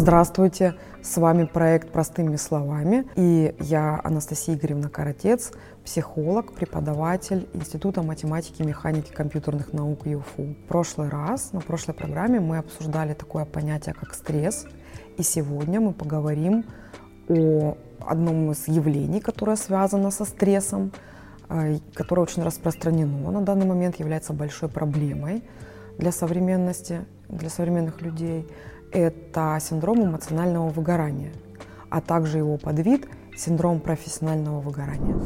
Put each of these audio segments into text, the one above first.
Здравствуйте, с вами проект «Простыми словами» и я Анастасия Игоревна Каратец, психолог, преподаватель Института математики и механики компьютерных наук ЮФУ. В прошлый раз, на прошлой программе мы обсуждали такое понятие, как стресс, и сегодня мы поговорим о одном из явлений, которое связано со стрессом, э, которое очень распространено на данный момент, является большой проблемой для современности, для современных людей – это синдром эмоционального выгорания, а также его подвид – синдром профессионального выгорания.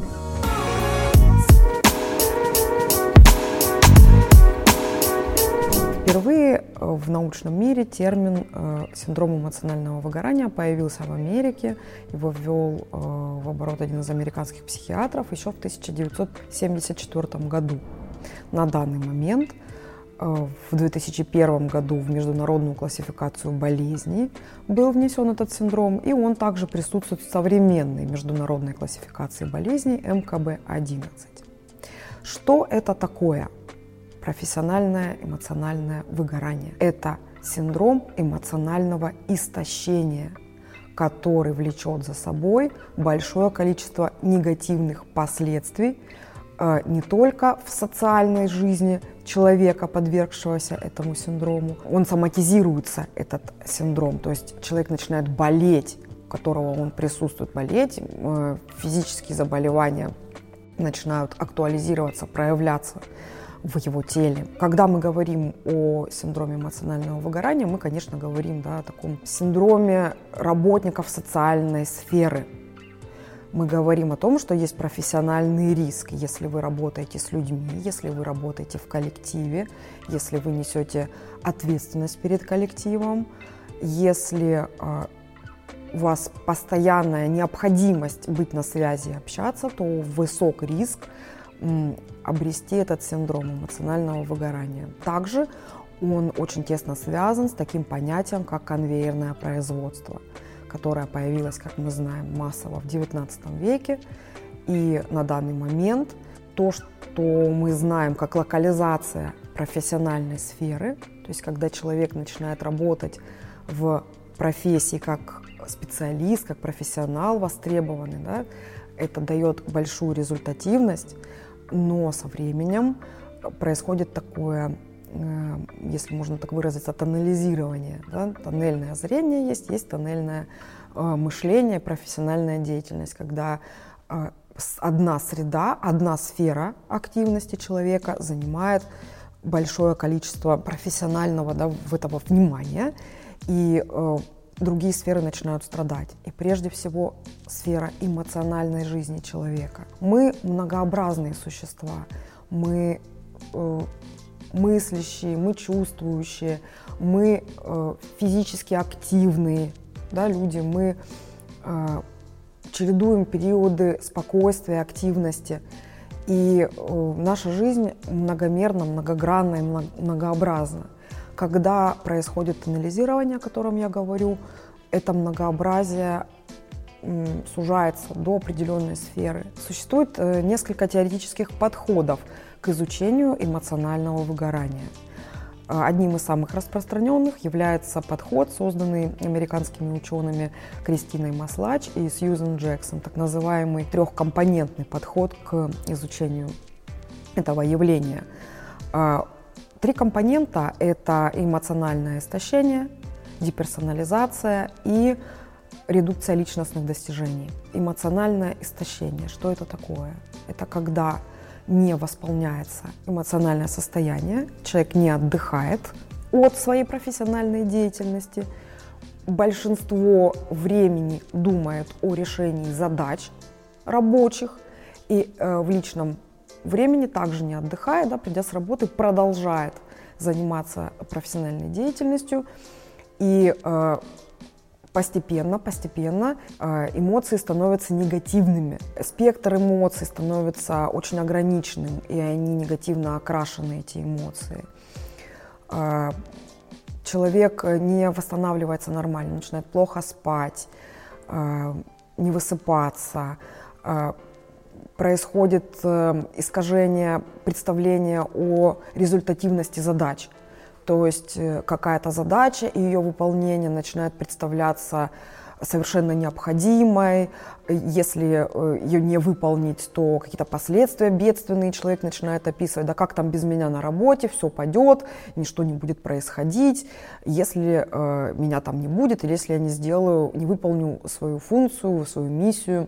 Впервые э, в научном мире термин э, синдром эмоционального выгорания появился в Америке. Его ввел э, в оборот один из американских психиатров еще в 1974 году. На данный момент в 2001 году в международную классификацию болезней был внесен этот синдром, и он также присутствует в современной международной классификации болезней МКБ-11. Что это такое? Профессиональное эмоциональное выгорание. Это синдром эмоционального истощения, который влечет за собой большое количество негативных последствий Э, не только в социальной жизни человека, подвергшегося этому синдрому. Он соматизируется, этот синдром, то есть человек начинает болеть, у которого он присутствует, болеть, э, физические заболевания начинают актуализироваться, проявляться в его теле. Когда мы говорим о синдроме эмоционального выгорания, мы, конечно, говорим да, о таком синдроме работников социальной сферы, мы говорим о том, что есть профессиональный риск, если вы работаете с людьми, если вы работаете в коллективе, если вы несете ответственность перед коллективом, если э, у вас постоянная необходимость быть на связи и общаться, то высок риск обрести этот синдром эмоционального выгорания. Также он очень тесно связан с таким понятием, как конвейерное производство – которая появилась, как мы знаем, массово в XIX веке. И на данный момент то, что мы знаем как локализация профессиональной сферы, то есть когда человек начинает работать в профессии как специалист, как профессионал востребованный, да, это дает большую результативность, но со временем происходит такое если можно так выразиться, тоннелизирование. Да? Тоннельное зрение есть, есть тоннельное э, мышление, профессиональная деятельность, когда э, одна среда, одна сфера активности человека занимает большое количество профессионального да, в этого внимания, и э, другие сферы начинают страдать. И прежде всего сфера эмоциональной жизни человека. Мы многообразные существа, мы э, мыслящие, мы чувствующие, мы э, физически активные да, люди, мы э, чередуем периоды спокойствия, активности. И э, наша жизнь многомерна, многогранна и многообразна. Когда происходит анализирование, о котором я говорю, это многообразие сужается до определенной сферы. Существует э, несколько теоретических подходов к изучению эмоционального выгорания. А, одним из самых распространенных является подход, созданный американскими учеными Кристиной Маслач и Сьюзен Джексон, так называемый трехкомпонентный подход к изучению этого явления. А, три компонента – это эмоциональное истощение, деперсонализация и редукция личностных достижений. Эмоциональное истощение. Что это такое? Это когда не восполняется эмоциональное состояние, человек не отдыхает от своей профессиональной деятельности, большинство времени думает о решении задач рабочих и э, в личном времени также не отдыхает, да, придя с работы, продолжает заниматься профессиональной деятельностью. И э, постепенно, постепенно э, эмоции становятся негативными. Спектр эмоций становится очень ограниченным, и они негативно окрашены, эти эмоции. Э, человек не восстанавливается нормально, начинает плохо спать, э, не высыпаться, происходит искажение представления о результативности задач. То есть э, какая-то задача и ее выполнение начинает представляться совершенно необходимой. Если э, ее не выполнить, то какие-то последствия бедственные человек начинает описывать. Да как там без меня на работе, все пойдет, ничто не будет происходить. Если э, меня там не будет, или если я не сделаю, не выполню свою функцию, свою миссию,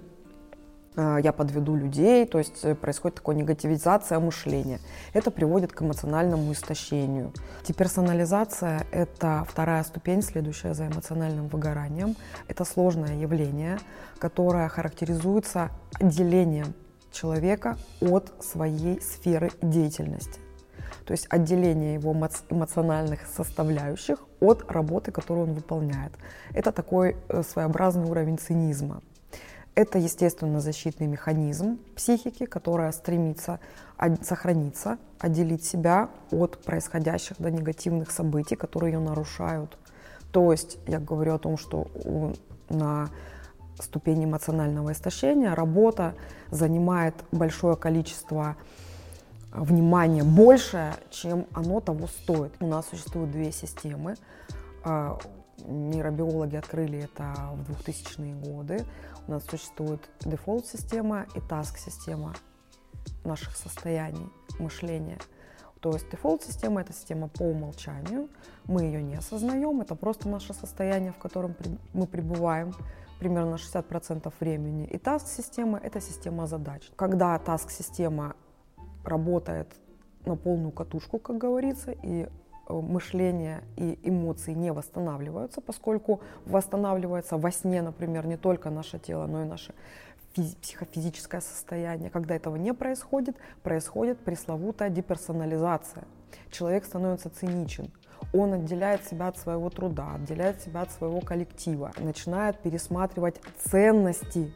я подведу людей, то есть э, происходит такая негативизация мышления. Это приводит к эмоциональному истощению. Деперсонализация – это вторая ступень, следующая за эмоциональным выгоранием. Это сложное явление, которое характеризуется отделением человека от своей сферы деятельности. То есть отделение его эмоциональных составляющих от работы, которую он выполняет. Это такой э, своеобразный уровень цинизма. Это, естественно, защитный механизм психики, которая стремится сохраниться, отделить себя от происходящих да, негативных событий, которые ее нарушают. То есть я говорю о том, что на ступени эмоционального истощения работа занимает большое количество внимания, большее, чем оно того стоит. У нас существуют две системы. А, нейробиологи открыли это в 2000-е годы. У нас существует дефолт-система и таск-система наших состояний мышления. То есть дефолт-система – это система по умолчанию, мы ее не осознаем, это просто наше состояние, в котором мы пребываем примерно 60% времени. И таск-система – это система задач. Когда таск-система работает на полную катушку, как говорится, и Э, мышление и эмоции не восстанавливаются, поскольку восстанавливается во сне, например, не только наше тело, но и наше психофизическое состояние. Когда этого не происходит, происходит пресловутая деперсонализация. Человек становится циничен, он отделяет себя от своего труда, отделяет себя от своего коллектива, начинает пересматривать ценности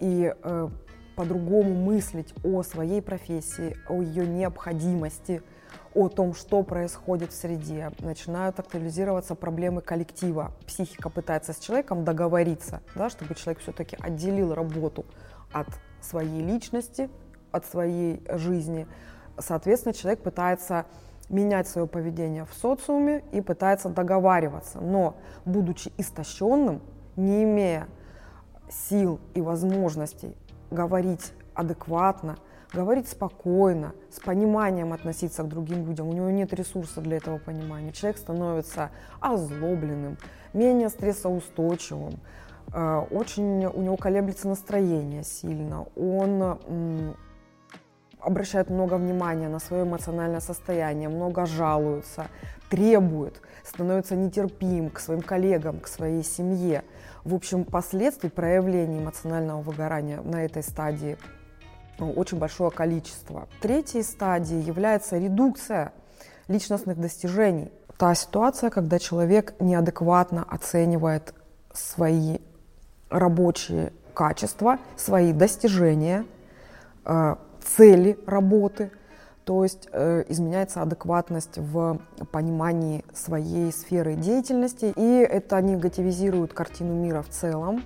и э, по-другому мыслить о своей профессии, о ее необходимости – о том, что происходит в среде, начинают актуализироваться проблемы коллектива. Психика пытается с человеком договориться, да, чтобы человек все-таки отделил работу от своей личности, от своей жизни. Соответственно, человек пытается менять свое поведение в социуме и пытается договариваться. Но, будучи истощенным, не имея сил и возможностей говорить адекватно, говорить спокойно, с пониманием относиться к другим людям. У него нет ресурса для этого понимания. Человек становится озлобленным, менее стрессоустойчивым, э, очень у него колеблется настроение сильно, он обращает много внимания на свое эмоциональное состояние, много жалуется, требует, становится нетерпим к своим коллегам, к своей семье. В общем, последствий проявления эмоционального выгорания на этой стадии очень большое количество. Третьей стадией является редукция личностных достижений. Та ситуация, когда человек неадекватно оценивает свои рабочие качества, свои достижения, э, цели работы, то есть э, изменяется адекватность в понимании своей сферы деятельности, и это негативизирует картину мира в целом,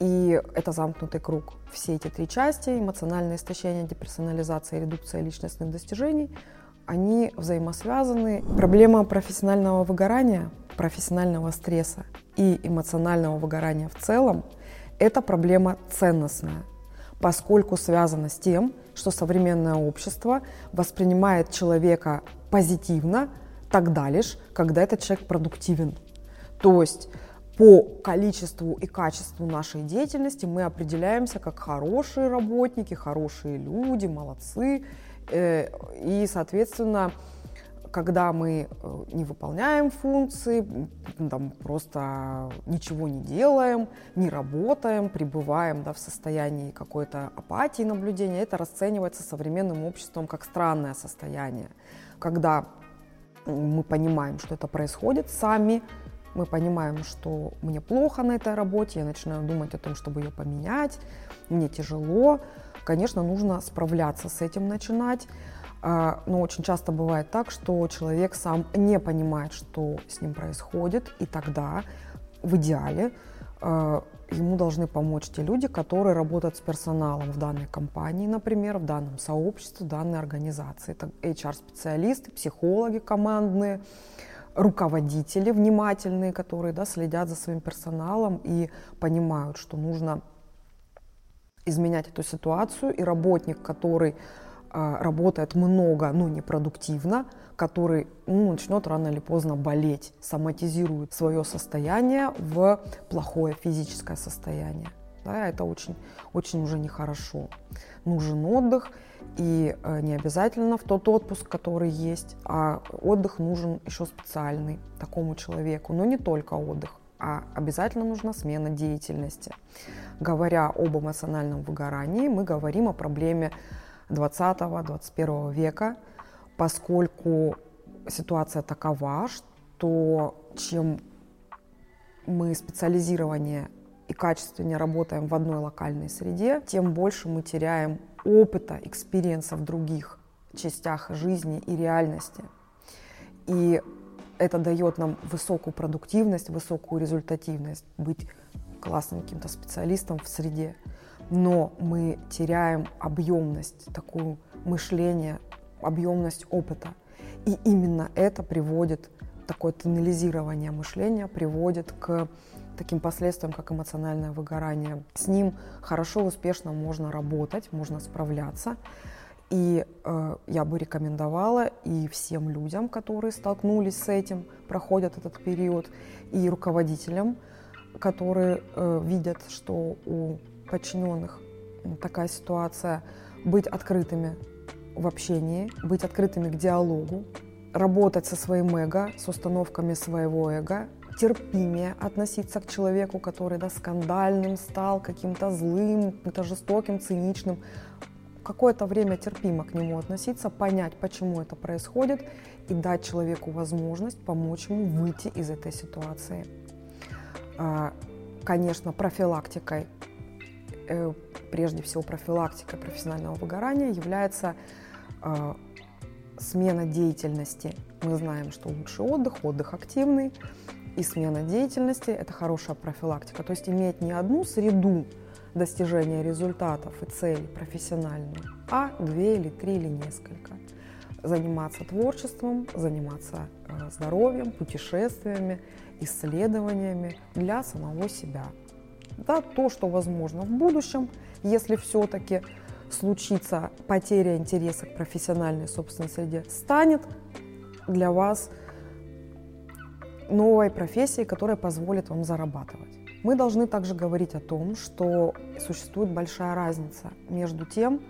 и это замкнутый круг. Все эти три части, эмоциональное истощение, деперсонализация и редукция личностных достижений, они взаимосвязаны. Проблема профессионального выгорания, профессионального стресса и эмоционального выгорания в целом – это проблема ценностная, поскольку связана с тем, что современное общество воспринимает человека позитивно тогда лишь, когда этот человек продуктивен. То есть по количеству и качеству нашей деятельности мы определяемся как хорошие работники, хорошие люди, молодцы. Э, и, соответственно, когда мы э, не выполняем функции, там, просто ничего не делаем, не работаем, пребываем да, в состоянии какой-то апатии наблюдения, это расценивается современным обществом как странное состояние. Когда мы понимаем, что это происходит сами, мы понимаем, что мне плохо на этой работе, я начинаю думать о том, чтобы ее поменять, мне тяжело. Конечно, нужно справляться с этим, начинать. А, но очень часто бывает так, что человек сам не понимает, что с ним происходит, и тогда в идеале э, ему должны помочь те люди, которые работают с персоналом в данной компании, например, в данном сообществе, в данной организации. Это HR-специалисты, психологи командные, руководители внимательные, которые да, следят за своим персоналом и понимают, что нужно изменять эту ситуацию, и работник, который э, работает много, но непродуктивно, который ну, начнет рано или поздно болеть, соматизирует свое состояние в плохое физическое состояние. Да, это очень, очень уже нехорошо. Нужен отдых, и э, не обязательно в тот отпуск, который есть, а отдых нужен еще специальный такому человеку. Но не только отдых, а обязательно нужна смена деятельности. Говоря об эмоциональном выгорании, мы говорим о проблеме 20-21 века, поскольку ситуация такова, что чем мы специализированнее и качественнее работаем в одной локальной среде, тем больше мы теряем опыта, experience а в других частях жизни и реальности. И это дает нам высокую продуктивность, высокую результативность, быть классным каким-то специалистом в среде. Но мы теряем объемность, такую мышление, объемность опыта. И именно это приводит, такое тоннелизирование мышления приводит к таким последствиям, как эмоциональное выгорание. С ним хорошо, успешно можно работать, можно справляться. И э, я бы рекомендовала и всем людям, которые столкнулись с этим, проходят этот период, и руководителям, которые э, видят, что у подчиненных такая ситуация, быть открытыми в общении, быть открытыми к диалогу, работать со своим эго, с установками своего эго, терпимее относиться к человеку, который да, скандальным стал, каким-то злым, каким-то жестоким, циничным. Какое-то время терпимо к нему относиться, понять, почему это происходит, и дать человеку возможность помочь ему выйти из этой ситуации. А, конечно, профилактикой, э, прежде всего профилактикой профессионального выгорания является а, смена деятельности. Мы знаем, что лучший отдых, отдых активный, и смена деятельности – это хорошая профилактика. То есть иметь не одну среду достижения результатов и целей профессиональную, а две или три или несколько. Заниматься творчеством, заниматься э, здоровьем, путешествиями, исследованиями для самого себя. Да, то, что возможно в будущем, если все-таки случится потеря интереса к профессиональной собственной среде, станет для вас новой профессией, которая позволит вам зарабатывать. Мы должны также говорить о том, что существует большая разница между тем,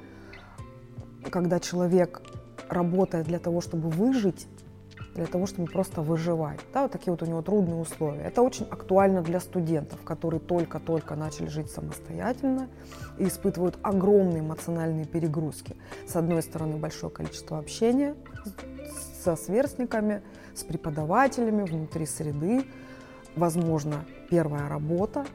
когда человек работает для того, чтобы выжить, для того, чтобы просто выживать. Да, вот такие вот у него трудные условия. Это очень актуально для студентов, которые только-только начали жить самостоятельно и испытывают огромные эмоциональные перегрузки. С одной стороны, большое количество общения со сверстниками, с преподавателями внутри среды. Возможно, первая работа,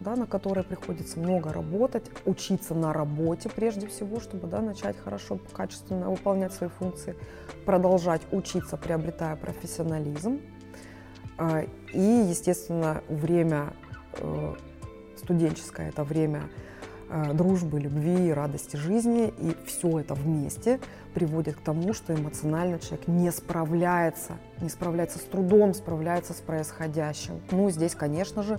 да, на которой приходится много работать, учиться на работе прежде всего, чтобы да, начать хорошо, качественно выполнять свои функции, продолжать учиться, приобретая профессионализм. А, и, естественно, время э, студенческое – это время дружбы, любви, радости жизни. И все это вместе приводит к тому, что эмоционально человек не справляется, не справляется с трудом, справляется с происходящим. Ну, здесь, конечно же,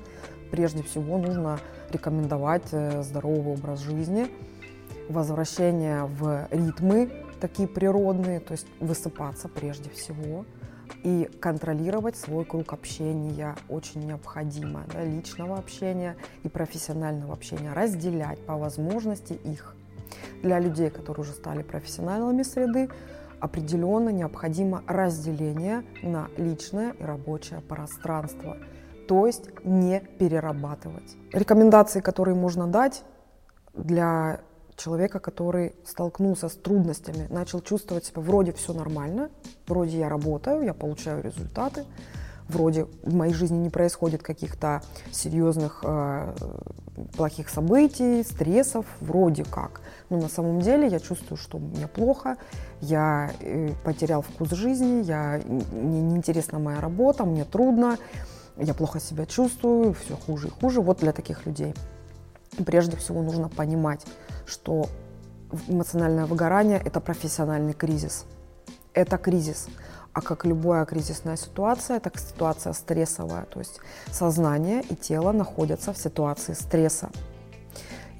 прежде всего нужно рекомендовать э, здоровый образ жизни, возвращение в ритмы такие природные, то есть высыпаться прежде всего, и контролировать свой круг общения очень необходимо, да, личного общения и профессионального общения, разделять по возможности их. Для людей, которые уже стали профессионалами среды, определенно необходимо разделение на личное и рабочее пространство, то есть не перерабатывать. Рекомендации, которые можно дать для человека, который столкнулся с трудностями, начал чувствовать себя вроде все нормально, вроде я работаю, я получаю результаты, вроде в моей жизни не происходит каких-то серьезных э, плохих событий, стрессов, вроде как. Но на самом деле я чувствую, что мне плохо, я э, потерял вкус жизни, я, мне неинтересна моя работа, мне трудно, я плохо себя чувствую, все хуже и хуже. Вот для таких людей прежде всего нужно понимать, что эмоциональное выгорание – это профессиональный кризис. Это кризис. А как любая кризисная ситуация, так ситуация стрессовая. То есть сознание и тело находятся в ситуации стресса.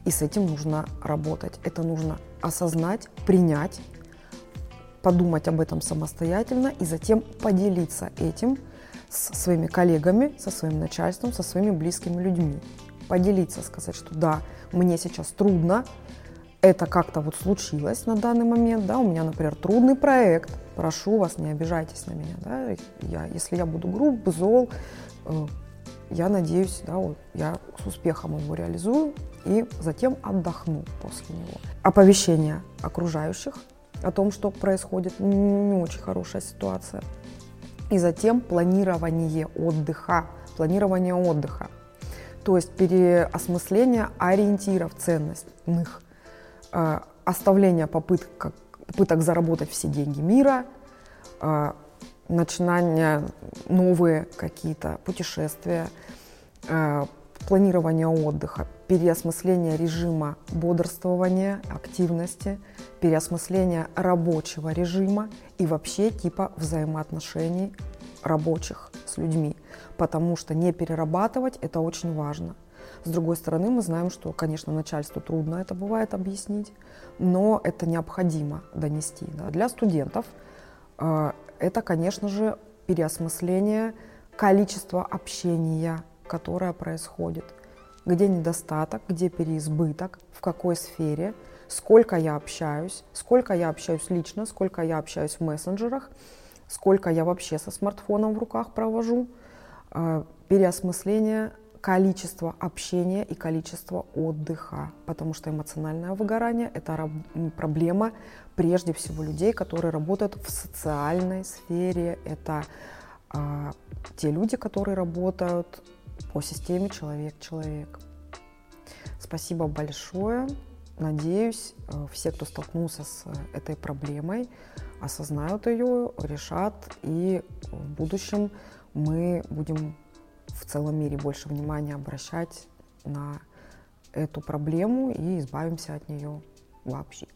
И с этим нужно работать. Это нужно осознать, принять, подумать об этом самостоятельно и затем поделиться этим с своими коллегами, со своим начальством, со своими близкими людьми. Поделиться, сказать, что да, мне сейчас трудно, это как-то вот случилось на данный момент, да, у меня, например, трудный проект, прошу вас, не обижайтесь на меня, да, я, если я буду груб, зол, э, я надеюсь, да, вот, я с успехом его реализую и затем отдохну после него. Оповещение окружающих о том, что происходит, не очень хорошая ситуация. И затем планирование отдыха, планирование отдыха. То есть переосмысление ориентиров ценностных, э, оставление попыток, попыток заработать все деньги мира, э, начинание новые какие-то путешествия, э, планирование отдыха, переосмысление режима бодрствования, активности, переосмысление рабочего режима и вообще типа взаимоотношений рабочих с людьми, потому что не перерабатывать это очень важно. С другой стороны, мы знаем, что, конечно, начальству трудно это бывает объяснить, но это необходимо донести. Да. Для студентов э, это, конечно же, переосмысление количества общения, которое происходит. Где недостаток, где переизбыток, в какой сфере, сколько я общаюсь, сколько я общаюсь лично, сколько я общаюсь в мессенджерах, сколько я вообще со смартфоном в руках провожу, э, переосмысление количества общения и количества отдыха, потому что эмоциональное выгорание – это проблема прежде всего людей, которые работают в социальной сфере, это а, те люди, которые работают по системе человек-человек. Спасибо большое. Надеюсь, э, все, кто столкнулся с этой проблемой, осознают ее, решат, и в будущем мы будем в целом мире больше внимания обращать на эту проблему и избавимся от нее вообще.